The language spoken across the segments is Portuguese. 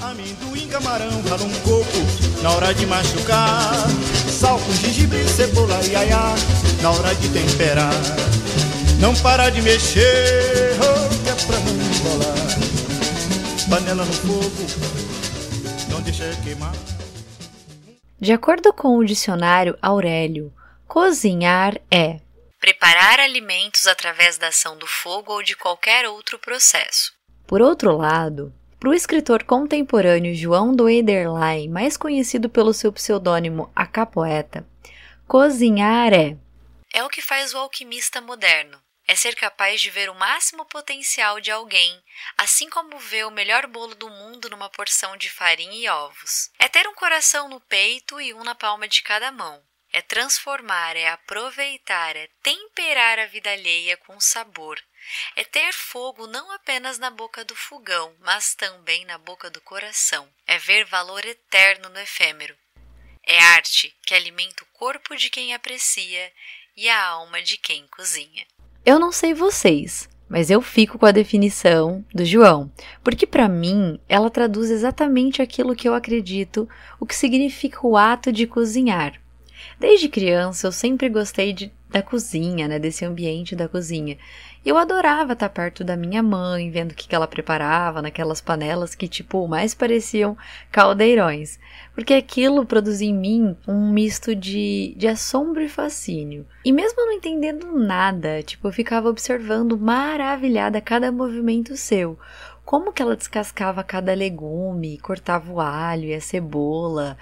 Amendoim, camarão, rala um coco na hora de machucar. Sal com gengibre, cebola e aiá na hora de temperar. Não para de mexer, oh, que é pra não embolar. Panela no fogo, não deixa queimar. De acordo com o dicionário Aurélio, cozinhar é preparar alimentos através da ação do fogo ou de qualquer outro processo. Por outro lado, para o escritor contemporâneo João do Ederlein, mais conhecido pelo seu pseudônimo A Capoeta, cozinhar é é o que faz o alquimista moderno. É ser capaz de ver o máximo potencial de alguém, assim como ver o melhor bolo do mundo numa porção de farinha e ovos. É ter um coração no peito e um na palma de cada mão. É transformar, é aproveitar, é temperar a vida alheia com sabor. É ter fogo não apenas na boca do fogão, mas também na boca do coração. É ver valor eterno no efêmero. É arte que alimenta o corpo de quem aprecia e a alma de quem cozinha. Eu não sei vocês, mas eu fico com a definição do João, porque para mim ela traduz exatamente aquilo que eu acredito, o que significa o ato de cozinhar. Desde criança eu sempre gostei de, da cozinha, né, desse ambiente da cozinha. Eu adorava estar perto da minha mãe, vendo o que ela preparava naquelas panelas que, tipo, mais pareciam caldeirões. Porque aquilo produzia em mim um misto de, de assombro e fascínio. E mesmo não entendendo nada, tipo, eu ficava observando maravilhada cada movimento seu. Como que ela descascava cada legume, cortava o alho e a cebola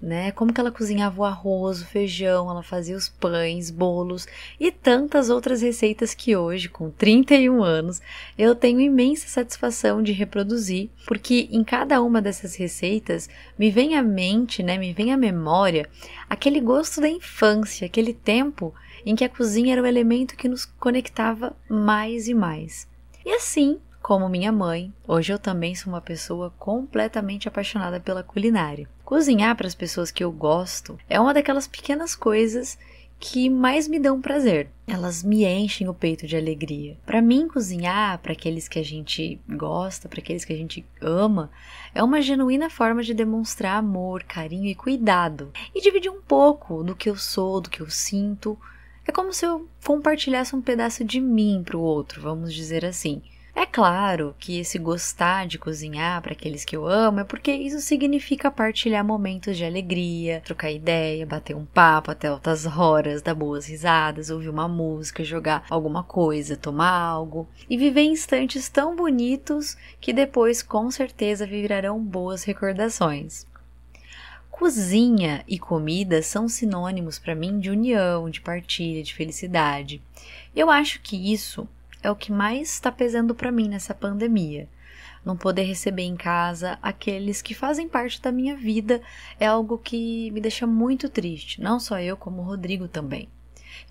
né? Como que ela cozinhava o arroz, o feijão, ela fazia os pães, bolos e tantas outras receitas que hoje, com 31 anos, eu tenho imensa satisfação de reproduzir, porque em cada uma dessas receitas me vem à mente, né, me vem à memória aquele gosto da infância, aquele tempo em que a cozinha era o elemento que nos conectava mais e mais. E assim, como minha mãe, hoje eu também sou uma pessoa completamente apaixonada pela culinária. Cozinhar para as pessoas que eu gosto é uma daquelas pequenas coisas que mais me dão prazer. Elas me enchem o peito de alegria. Para mim, cozinhar para aqueles que a gente gosta, para aqueles que a gente ama, é uma genuína forma de demonstrar amor, carinho e cuidado e dividir um pouco do que eu sou, do que eu sinto. É como se eu compartilhasse um pedaço de mim para o outro, vamos dizer assim. É claro que esse gostar de cozinhar para aqueles que eu amo é porque isso significa partilhar momentos de alegria, trocar ideia, bater um papo até altas horas, dar boas risadas, ouvir uma música, jogar alguma coisa, tomar algo e viver instantes tão bonitos que depois com certeza virarão boas recordações. Cozinha e comida são sinônimos para mim de união, de partilha, de felicidade. Eu acho que isso é o que mais está pesando para mim nessa pandemia. Não poder receber em casa aqueles que fazem parte da minha vida é algo que me deixa muito triste, não só eu, como o Rodrigo também.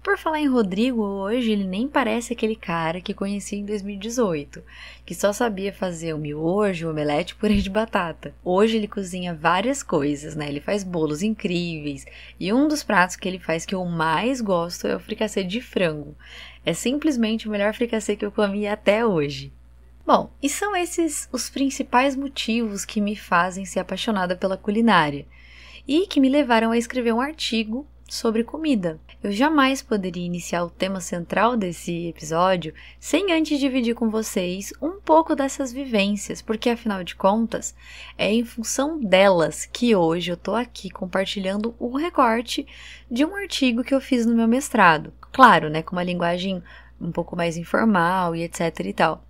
Por falar em Rodrigo, hoje ele nem parece aquele cara que conheci em 2018, que só sabia fazer o miojo, o omelete e purê de batata. Hoje ele cozinha várias coisas, né? Ele faz bolos incríveis, e um dos pratos que ele faz que eu mais gosto é o fricassê de frango. É simplesmente o melhor fricassê que eu comi até hoje. Bom, e são esses os principais motivos que me fazem ser apaixonada pela culinária e que me levaram a escrever um artigo sobre comida. Eu jamais poderia iniciar o tema central desse episódio sem antes dividir com vocês um pouco dessas vivências, porque afinal de contas, é em função delas que hoje eu tô aqui compartilhando um recorte de um artigo que eu fiz no meu mestrado claro, né, com uma linguagem um pouco mais informal e etc e tal.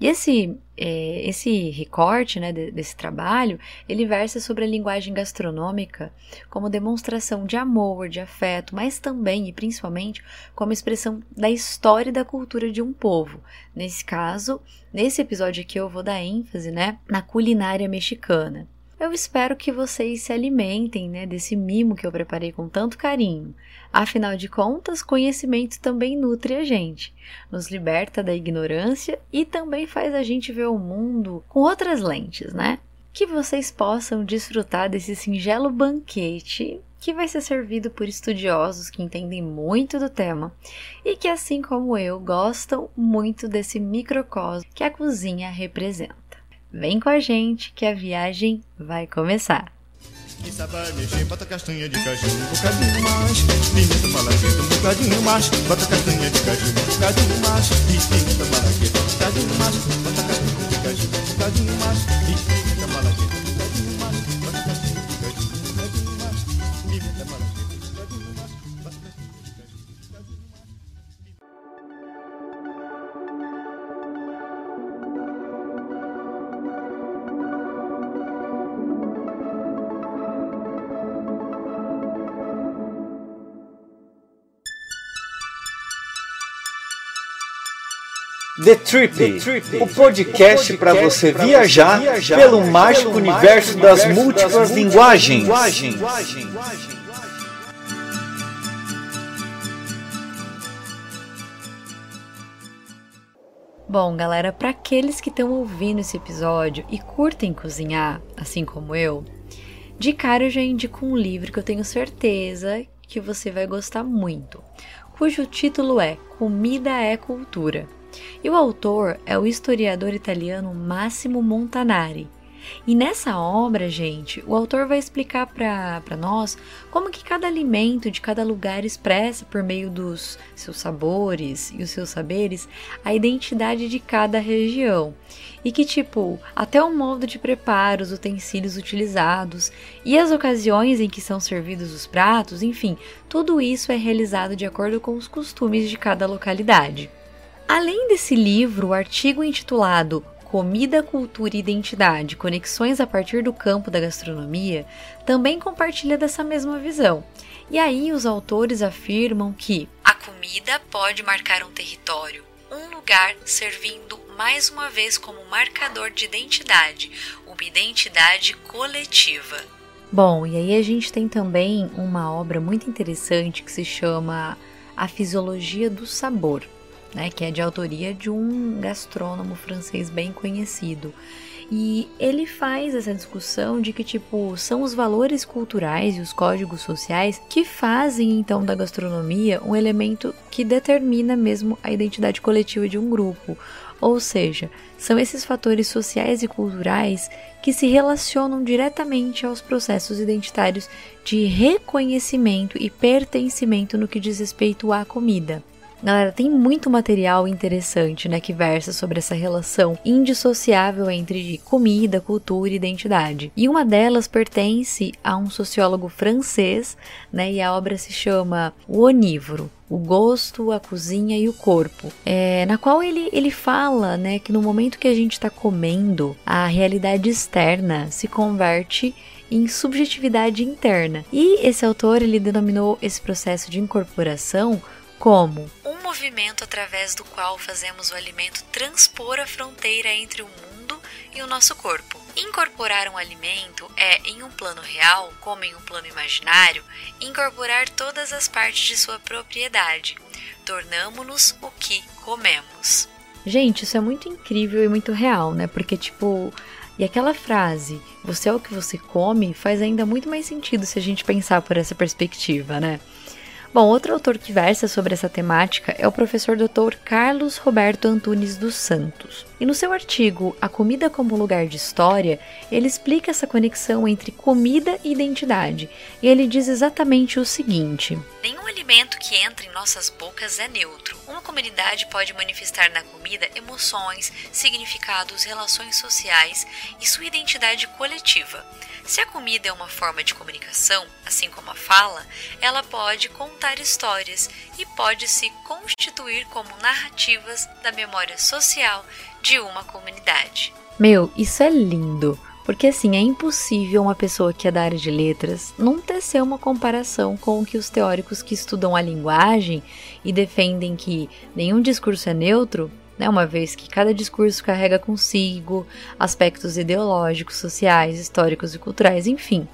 E esse, é, esse recorte né, desse trabalho, ele versa sobre a linguagem gastronômica como demonstração de amor, de afeto, mas também e principalmente como expressão da história e da cultura de um povo. Nesse caso, nesse episódio aqui eu vou dar ênfase né, na culinária mexicana. Eu espero que vocês se alimentem né, desse mimo que eu preparei com tanto carinho. Afinal de contas, conhecimento também nutre a gente, nos liberta da ignorância e também faz a gente ver o mundo com outras lentes, né? Que vocês possam desfrutar desse singelo banquete que vai ser servido por estudiosos que entendem muito do tema e que, assim como eu, gostam muito desse microcosmo que a cozinha representa. Vem com a gente que a viagem vai começar. E The Trip, o podcast para você viajar pelo mágico universo das múltiplas linguagens. Bom, galera, para aqueles que estão ouvindo esse episódio e curtem cozinhar, assim como eu, de cara eu já indico um livro que eu tenho certeza que você vai gostar muito, cujo título é Comida é Cultura. E o autor é o historiador italiano Massimo Montanari. E nessa obra, gente, o autor vai explicar para nós como que cada alimento de cada lugar expressa por meio dos seus sabores e os seus saberes a identidade de cada região. E que, tipo, até o modo de preparo, os utensílios utilizados e as ocasiões em que são servidos os pratos, enfim, tudo isso é realizado de acordo com os costumes de cada localidade. Além desse livro, o artigo intitulado Comida, Cultura e Identidade Conexões a partir do campo da gastronomia também compartilha dessa mesma visão. E aí os autores afirmam que a comida pode marcar um território, um lugar servindo mais uma vez como marcador de identidade, uma identidade coletiva. Bom, e aí a gente tem também uma obra muito interessante que se chama A Fisiologia do Sabor né, que é de autoria de um gastrônomo francês bem conhecido. E ele faz essa discussão de que, tipo, são os valores culturais e os códigos sociais que fazem, então, da gastronomia um elemento que determina mesmo a identidade coletiva de um grupo. Ou seja, são esses fatores sociais e culturais que se relacionam diretamente aos processos identitários de reconhecimento e pertencimento no que diz respeito à comida. Galera, tem muito material interessante, né, que versa sobre essa relação indissociável entre comida, cultura e identidade. E uma delas pertence a um sociólogo francês, né, e a obra se chama O Onívoro o gosto, a cozinha e o corpo, é, na qual ele, ele fala né, que no momento que a gente está comendo, a realidade externa se converte em subjetividade interna. E esse autor ele denominou esse processo de incorporação como um movimento através do qual fazemos o alimento transpor a fronteira entre o mundo e o nosso corpo. Incorporar um alimento é, em um plano real, como em um plano imaginário, incorporar todas as partes de sua propriedade. Tornamo-nos o que comemos. Gente, isso é muito incrível e muito real, né? Porque, tipo, e aquela frase, você é o que você come, faz ainda muito mais sentido se a gente pensar por essa perspectiva, né? Bom, outro autor que versa sobre essa temática é o professor Dr. Carlos Roberto Antunes dos Santos. E no seu artigo A Comida como Lugar de História, ele explica essa conexão entre comida e identidade. E ele diz exatamente o seguinte: Nenhum alimento que entra em nossas bocas é neutro. Uma comunidade pode manifestar na comida emoções, significados, relações sociais e sua identidade coletiva. Se a comida é uma forma de comunicação, assim como a fala, ela pode contar histórias e pode se constituir como narrativas da memória social de uma comunidade. Meu, isso é lindo! Porque assim, é impossível uma pessoa que é da área de letras não tecer uma comparação com o que os teóricos que estudam a linguagem e defendem que nenhum discurso é neutro né, uma vez que cada discurso carrega consigo aspectos ideológicos, sociais, históricos e culturais, enfim.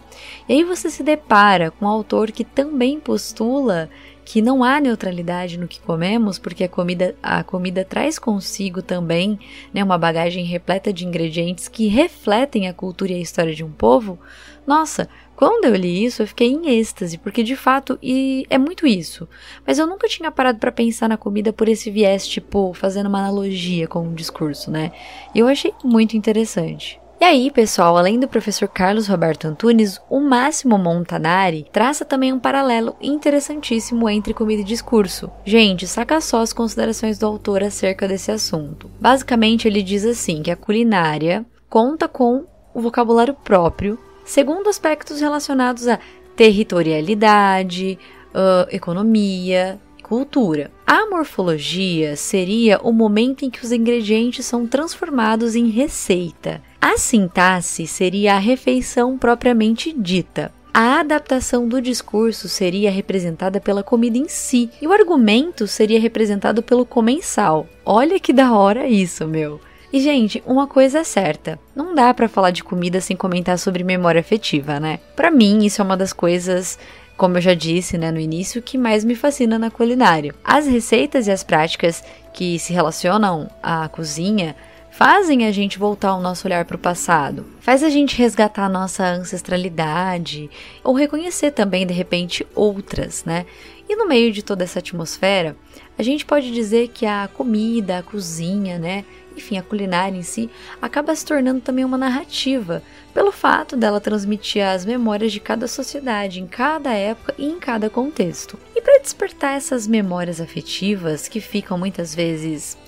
E aí você se depara com um autor que também postula que não há neutralidade no que comemos, porque a comida, a comida traz consigo também né, uma bagagem repleta de ingredientes que refletem a cultura e a história de um povo. Nossa, quando eu li isso, eu fiquei em êxtase, porque de fato e é muito isso. Mas eu nunca tinha parado para pensar na comida por esse viés, tipo, fazendo uma analogia com um discurso, né? E eu achei muito interessante. E aí, pessoal, além do professor Carlos Roberto Antunes, o Máximo Montanari traça também um paralelo interessantíssimo entre comida e discurso. Gente, saca só as considerações do autor acerca desse assunto. Basicamente, ele diz assim que a culinária conta com o vocabulário próprio, segundo aspectos relacionados a territorialidade, uh, economia, cultura. A morfologia seria o momento em que os ingredientes são transformados em receita. A sintaxe seria a refeição propriamente dita. A adaptação do discurso seria representada pela comida em si, e o argumento seria representado pelo comensal. Olha que da hora isso, meu! E gente, uma coisa é certa, não dá para falar de comida sem comentar sobre memória afetiva, né? Para mim, isso é uma das coisas como eu já disse né, no início, que mais me fascina na culinária. As receitas e as práticas que se relacionam à cozinha fazem a gente voltar o nosso olhar para o passado, faz a gente resgatar a nossa ancestralidade ou reconhecer também de repente outras, né? E no meio de toda essa atmosfera, a gente pode dizer que a comida, a cozinha, né, enfim, a culinária em si, acaba se tornando também uma narrativa, pelo fato dela transmitir as memórias de cada sociedade, em cada época e em cada contexto. E para despertar essas memórias afetivas que ficam muitas vezes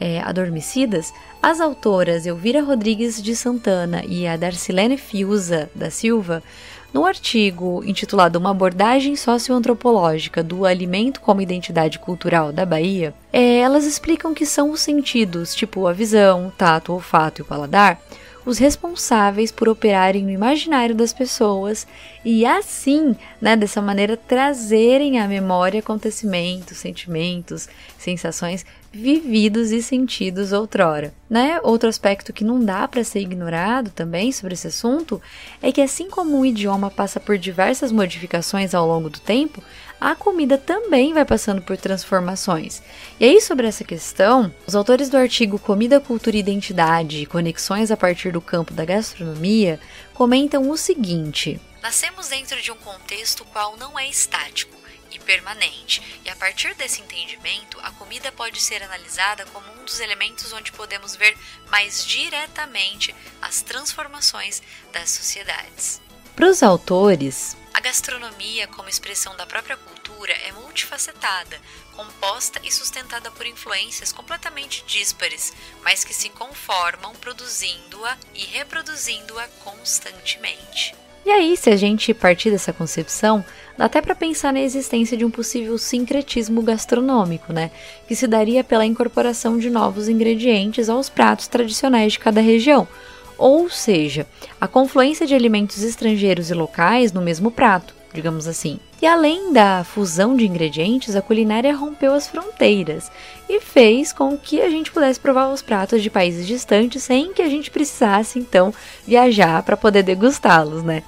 é, adormecidas, as autoras Elvira Rodrigues de Santana e a Darcilene Fiuza da Silva no artigo intitulado Uma abordagem socioantropológica do alimento como identidade cultural da Bahia, é, elas explicam que são os sentidos, tipo a visão, o tato, o olfato e o paladar, os responsáveis por operarem no imaginário das pessoas e assim, né, dessa maneira trazerem à memória acontecimentos, sentimentos, sensações vividos e sentidos outrora. Né? Outro aspecto que não dá para ser ignorado também sobre esse assunto é que assim como o idioma passa por diversas modificações ao longo do tempo, a comida também vai passando por transformações. E aí, sobre essa questão, os autores do artigo Comida, Cultura e Identidade Conexões a partir do campo da gastronomia comentam o seguinte: Nascemos dentro de um contexto qual não é estático e permanente, e a partir desse entendimento, a comida pode ser analisada como um dos elementos onde podemos ver mais diretamente as transformações das sociedades. Para os autores, a gastronomia, como expressão da própria cultura, é multifacetada, composta e sustentada por influências completamente díspares, mas que se conformam produzindo-a e reproduzindo-a constantemente. E aí, se a gente partir dessa concepção, dá até para pensar na existência de um possível sincretismo gastronômico, né? Que se daria pela incorporação de novos ingredientes aos pratos tradicionais de cada região, ou seja, a confluência de alimentos estrangeiros e locais no mesmo prato, digamos assim. E além da fusão de ingredientes, a culinária rompeu as fronteiras e fez com que a gente pudesse provar os pratos de países distantes sem que a gente precisasse então viajar para poder degustá-los, né?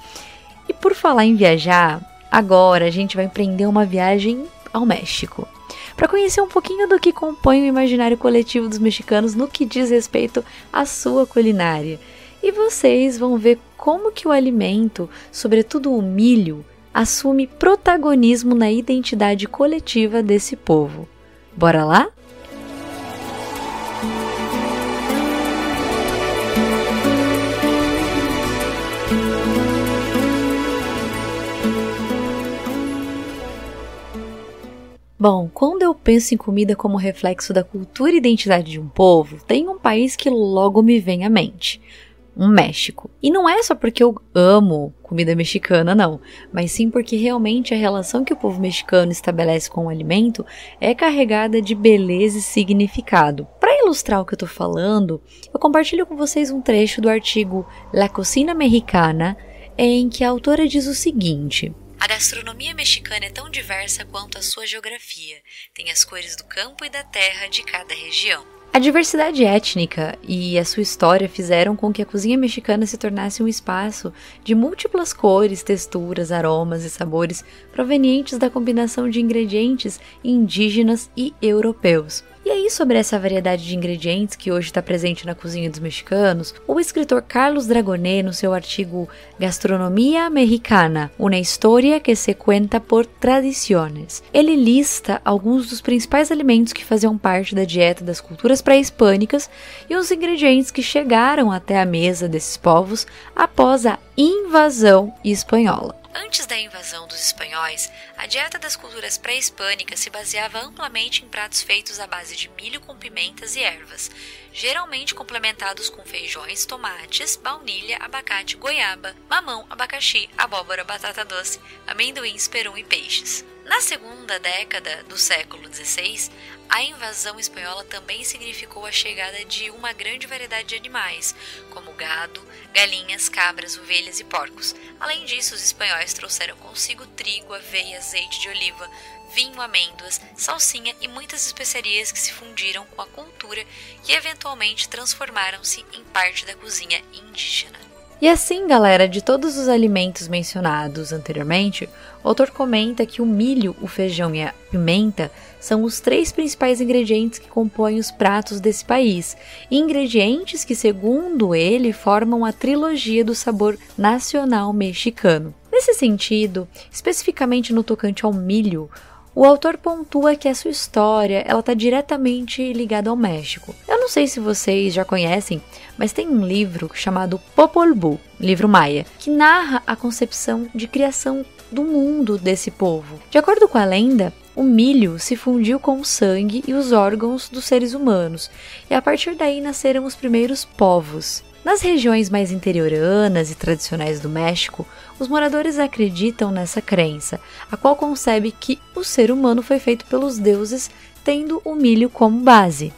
E por falar em viajar, agora a gente vai empreender uma viagem ao México para conhecer um pouquinho do que compõe o imaginário coletivo dos mexicanos no que diz respeito à sua culinária e vocês vão ver como que o alimento, sobretudo o milho, assume protagonismo na identidade coletiva desse povo. Bora lá? Bom, quando eu penso em comida como reflexo da cultura e identidade de um povo, tem um país que logo me vem à mente um México. E não é só porque eu amo comida mexicana, não, mas sim porque realmente a relação que o povo mexicano estabelece com o alimento é carregada de beleza e significado. Para ilustrar o que eu tô falando, eu compartilho com vocês um trecho do artigo La Cocina Mexicana, em que a autora diz o seguinte: a gastronomia mexicana é tão diversa quanto a sua geografia. Tem as cores do campo e da terra de cada região. A diversidade étnica e a sua história fizeram com que a cozinha mexicana se tornasse um espaço de múltiplas cores, texturas, aromas e sabores provenientes da combinação de ingredientes indígenas e europeus. E aí, sobre essa variedade de ingredientes que hoje está presente na cozinha dos mexicanos, o escritor Carlos Dragonet, no seu artigo Gastronomia Mexicana, uma história que se cuenta por tradiciones, ele lista alguns dos principais alimentos que faziam parte da dieta das culturas pré-hispânicas e os ingredientes que chegaram até a mesa desses povos após a invasão espanhola. Antes da invasão dos espanhóis, a dieta das culturas pré-hispânicas se baseava amplamente em pratos feitos à base de milho com pimentas e ervas, geralmente complementados com feijões, tomates, baunilha, abacate, goiaba, mamão, abacaxi, abóbora, batata doce, amendoins, perum e peixes. Na segunda década do século XVI, a invasão espanhola também significou a chegada de uma grande variedade de animais, como gado, galinhas, cabras, ovelhas e porcos. Além disso, os espanhóis trouxeram consigo trigo, aveia, azeite de oliva, vinho, amêndoas, salsinha e muitas especiarias que se fundiram com a cultura e eventualmente transformaram-se em parte da cozinha indígena. E assim, galera, de todos os alimentos mencionados anteriormente, o autor comenta que o milho, o feijão e a pimenta são os três principais ingredientes que compõem os pratos desse país, ingredientes que, segundo ele, formam a trilogia do sabor nacional mexicano. Nesse sentido, especificamente no tocante ao milho, o autor pontua que a sua história ela está diretamente ligada ao México. Eu não sei se vocês já conhecem, mas tem um livro chamado Popol Vuh, livro maia, que narra a concepção de criação do mundo desse povo. De acordo com a lenda, o milho se fundiu com o sangue e os órgãos dos seres humanos, e a partir daí nasceram os primeiros povos. Nas regiões mais interioranas e tradicionais do México, os moradores acreditam nessa crença, a qual concebe que o ser humano foi feito pelos deuses, tendo o milho como base.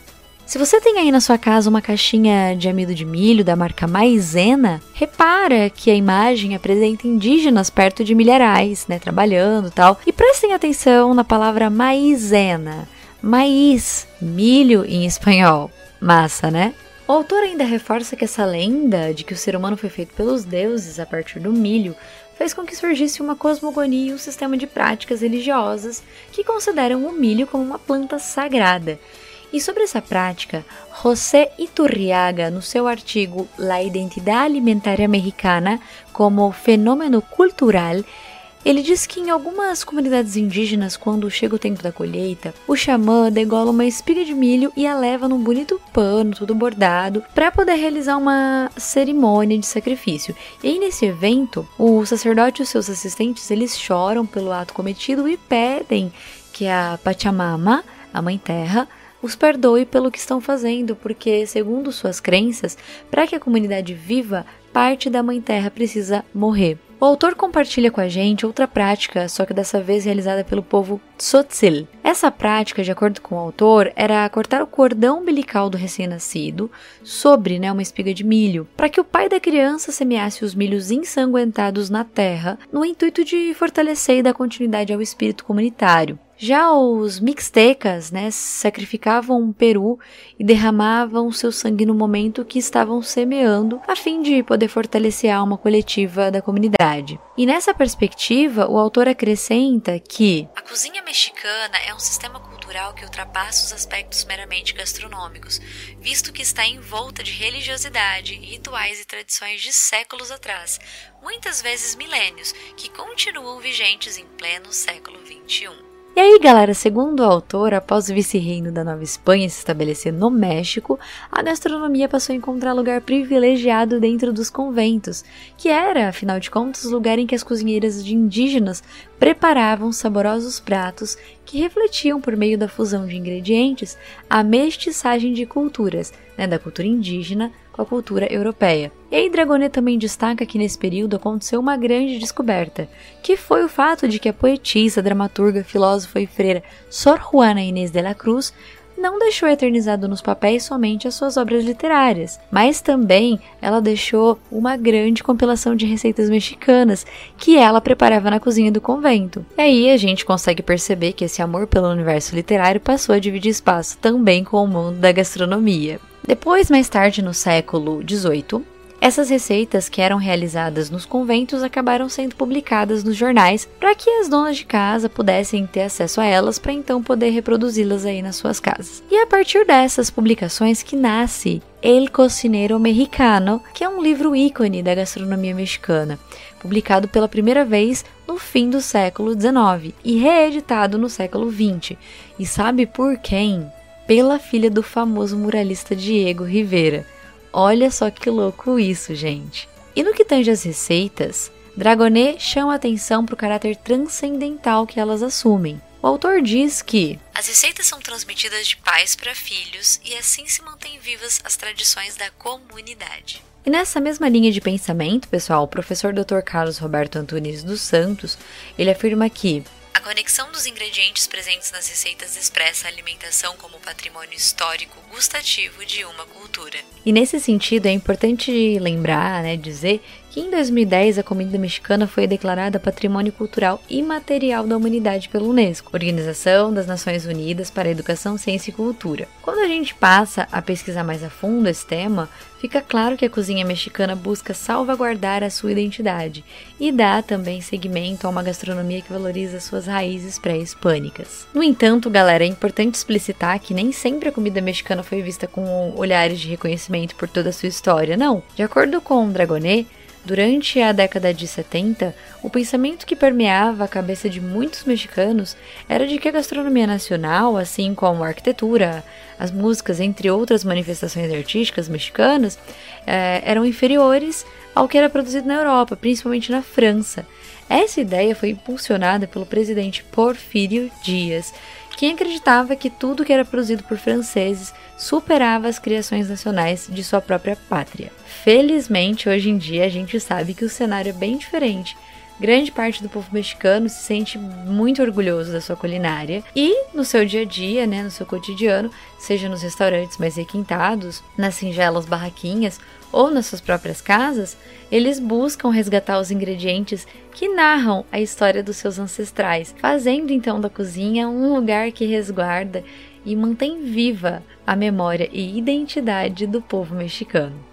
Se você tem aí na sua casa uma caixinha de amido de milho da marca Maizena, repara que a imagem apresenta indígenas perto de milharais, né, trabalhando tal. E prestem atenção na palavra maizena, maíz, milho em espanhol. Massa, né? O autor ainda reforça que essa lenda de que o ser humano foi feito pelos deuses a partir do milho fez com que surgisse uma cosmogonia e um sistema de práticas religiosas que consideram o milho como uma planta sagrada. E sobre essa prática, José Iturriaga, no seu artigo La Identidade Alimentária Mexicana como Fenômeno Cultural, ele diz que em algumas comunidades indígenas, quando chega o tempo da colheita, o xamã degola uma espiga de milho e a leva num bonito pano, tudo bordado, para poder realizar uma cerimônia de sacrifício. E nesse evento, o sacerdote e os seus assistentes eles choram pelo ato cometido e pedem que a Pachamama, a Mãe Terra, os perdoe pelo que estão fazendo, porque, segundo suas crenças, para que a comunidade viva, parte da Mãe Terra precisa morrer. O autor compartilha com a gente outra prática, só que dessa vez realizada pelo povo Tzotzil. Essa prática, de acordo com o autor, era cortar o cordão umbilical do recém-nascido sobre né, uma espiga de milho, para que o pai da criança semeasse os milhos ensanguentados na terra, no intuito de fortalecer e dar continuidade ao espírito comunitário. Já os mixtecas, né, sacrificavam um peru e derramavam seu sangue no momento que estavam semeando, a fim de poder fortalecer a alma coletiva da comunidade. E nessa perspectiva, o autor acrescenta que a cozinha mexicana é um sistema cultural que ultrapassa os aspectos meramente gastronômicos, visto que está envolta de religiosidade, rituais e tradições de séculos atrás, muitas vezes milênios, que continuam vigentes em pleno século XXI. E aí, galera, segundo o autor, após o vice-reino da Nova Espanha se estabelecer no México, a gastronomia passou a encontrar lugar privilegiado dentro dos conventos, que era, afinal de contas, o lugar em que as cozinheiras de indígenas preparavam saborosos pratos que refletiam, por meio da fusão de ingredientes, a mestiçagem de culturas, né, da cultura indígena com a cultura europeia. E aí Dragonet também destaca que nesse período aconteceu uma grande descoberta, que foi o fato de que a poetisa, dramaturga, filósofa e freira Sor Juana Inês de la Cruz não deixou eternizado nos papéis somente as suas obras literárias, mas também ela deixou uma grande compilação de receitas mexicanas que ela preparava na cozinha do convento. E aí a gente consegue perceber que esse amor pelo universo literário passou a dividir espaço também com o mundo da gastronomia. Depois, mais tarde no século XVIII, Essas receitas que eram realizadas nos conventos acabaram sendo publicadas nos jornais para que as donas de casa pudessem ter acesso a elas para então poder reproduzi-las aí nas suas casas. E é a partir dessas publicações que nasce El Cocinero Mexicano, que é um livro ícone da gastronomia mexicana, publicado pela primeira vez no fim do século XIX e reeditado no século XX. E sabe por quem? Pela filha do famoso muralista Diego Rivera. Olha só que louco isso, gente. E no que tange as receitas, Dragonet chama atenção para o caráter transcendental que elas assumem. O autor diz que as receitas são transmitidas de pais para filhos e assim se mantêm vivas as tradições da comunidade. E nessa mesma linha de pensamento, pessoal, o professor Dr. Carlos Roberto Antunes dos Santos, ele afirma que conexão dos ingredientes presentes nas receitas expressa a alimentação como patrimônio histórico gustativo de uma cultura. E nesse sentido é importante lembrar, né, dizer que em 2010 a comida mexicana foi declarada Patrimônio Cultural Imaterial da Humanidade pela Unesco, Organização das Nações Unidas para a Educação, Ciência e Cultura. Quando a gente passa a pesquisar mais a fundo esse tema, fica claro que a cozinha mexicana busca salvaguardar a sua identidade e dá também seguimento a uma gastronomia que valoriza suas raízes pré-hispânicas. No entanto, galera, é importante explicitar que nem sempre a comida mexicana foi vista com olhares de reconhecimento por toda a sua história, não. De acordo com Dragonet, Durante a década de 70, o pensamento que permeava a cabeça de muitos mexicanos era de que a gastronomia nacional, assim como a arquitetura, as músicas, entre outras manifestações artísticas mexicanas, eh, eram inferiores ao que era produzido na Europa, principalmente na França. Essa ideia foi impulsionada pelo presidente Porfírio Dias, quem acreditava que tudo que era produzido por franceses superava as criações nacionais de sua própria pátria. Felizmente, hoje em dia, a gente sabe que o cenário é bem diferente. Grande parte do povo mexicano se sente muito orgulhoso da sua culinária e no seu dia a dia, né, no seu cotidiano, seja nos restaurantes mais requintados, nas singelas barraquinhas ou nas suas próprias casas, eles buscam resgatar os ingredientes que narram a história dos seus ancestrais, fazendo então da cozinha um lugar que resguarda e mantém viva a memória e identidade do povo mexicano.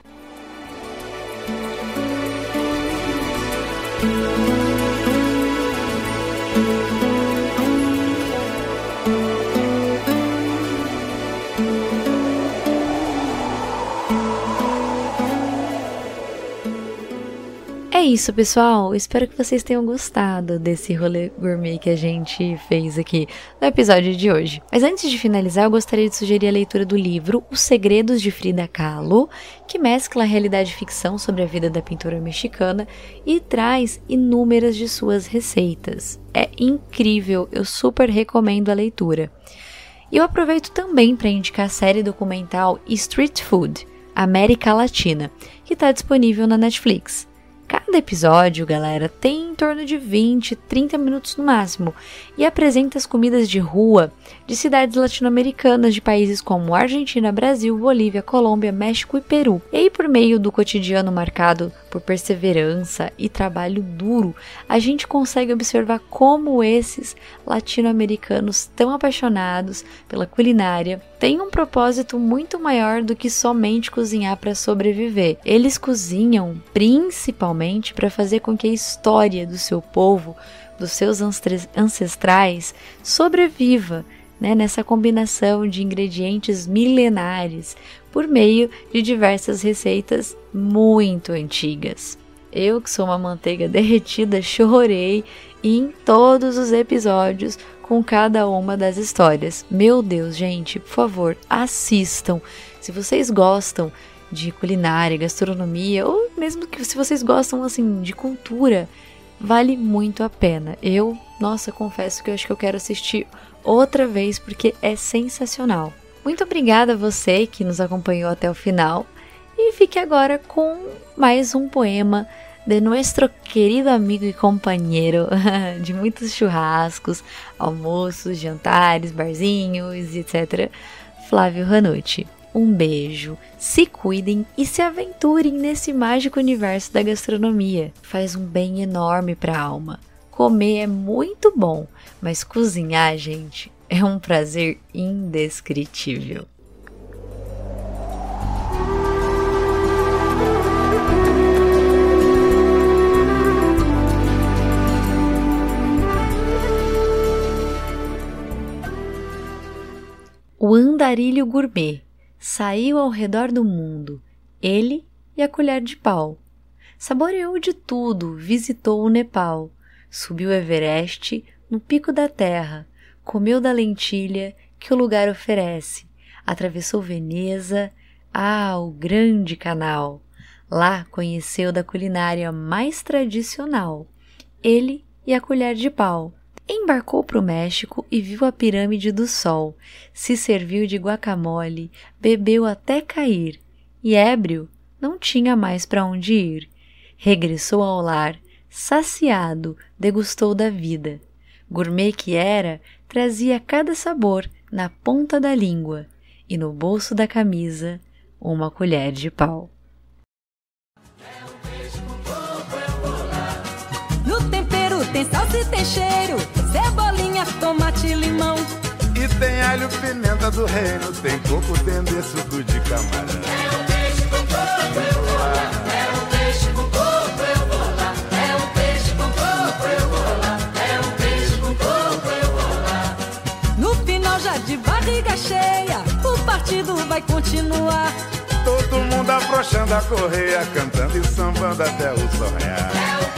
É isso, pessoal. Espero que vocês tenham gostado desse rolê gourmet que a gente fez aqui no episódio de hoje. Mas antes de finalizar, eu gostaria de sugerir a leitura do livro Os Segredos de Frida Kahlo, que mescla a realidade ficção sobre a vida da pintora mexicana e traz inúmeras de suas receitas. É incrível, eu super recomendo a leitura. E eu aproveito também para indicar a série documental Street Food América Latina, que está disponível na Netflix. Cada episódio, galera, tem em torno de 20, 30 minutos no máximo e apresenta as comidas de rua de cidades latino-americanas de países como Argentina, Brasil, Bolívia, Colômbia, México e Peru. E aí, por meio do cotidiano marcado por perseverança e trabalho duro, a gente consegue observar como esses latino-americanos tão apaixonados pela culinária têm um propósito muito maior do que somente cozinhar para sobreviver. Eles cozinham principalmente para fazer com que a história do seu povo, dos seus ancestrais, sobreviva né, nessa combinação de ingredientes milenares por meio de diversas receitas muito antigas. Eu, que sou uma manteiga derretida, chorei em todos os episódios com cada uma das histórias. Meu Deus, gente, por favor, assistam. Se vocês gostam de culinária, gastronomia, ou mesmo que se vocês gostam assim de cultura, vale muito a pena. Eu, nossa, confesso que eu acho que eu quero assistir outra vez porque é sensacional. Muito obrigada a você que nos acompanhou até o final e fique agora com mais um poema de nosso querido amigo e companheiro de muitos churrascos, almoços, jantares, barzinhos, etc. Flávio Ranucci. Um beijo, se cuidem e se aventurem nesse mágico universo da gastronomia. Faz um bem enorme para a alma. Comer é muito bom, mas cozinhar, gente, é um prazer indescritível. O Andarilho Gourmet Saiu ao redor do mundo, ele e a colher de pau. Saboreou de tudo, visitou o Nepal, subiu o Everest no pico da terra, comeu da lentilha que o lugar oferece, atravessou Veneza, ah, o grande canal. Lá conheceu da culinária mais tradicional, ele e a colher de pau. Embarcou para o México e viu a Pirâmide do Sol, se serviu de guacamole, bebeu até cair, e ébrio não tinha mais para onde ir. Regressou ao lar, saciado, degustou da vida. Gourmet que era, trazia cada sabor na ponta da língua e no bolso da camisa uma colher de pau. Tem salsa e tem cheiro, cebolinha, tomate e limão. E tem alho, pimenta do reino, tem coco, dendê, suco de camarão. É um peixe com coco, eu vou lá. É um peixe com coco, eu vou lá. É um peixe com coco, eu vou lá. É um peixe com coco, eu vou lá. No final já de barriga cheia, o partido vai continuar. Todo mundo afrouxando a correia, cantando e sambando até o sol raiar. É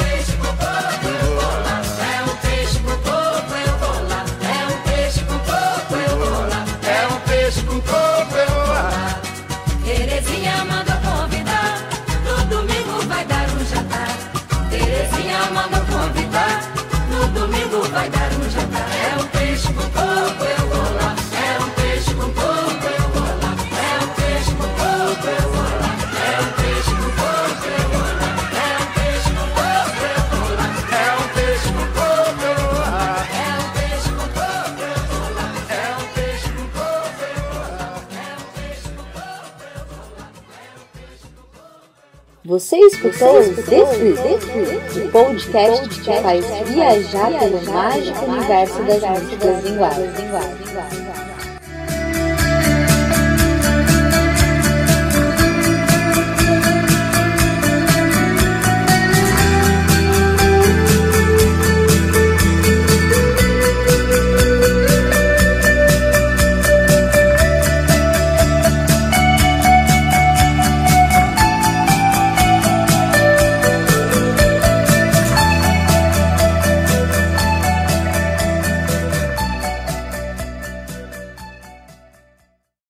Você escutou o Desfree, o podcast que faz viajar pelo mágico universo das músicas linguagens.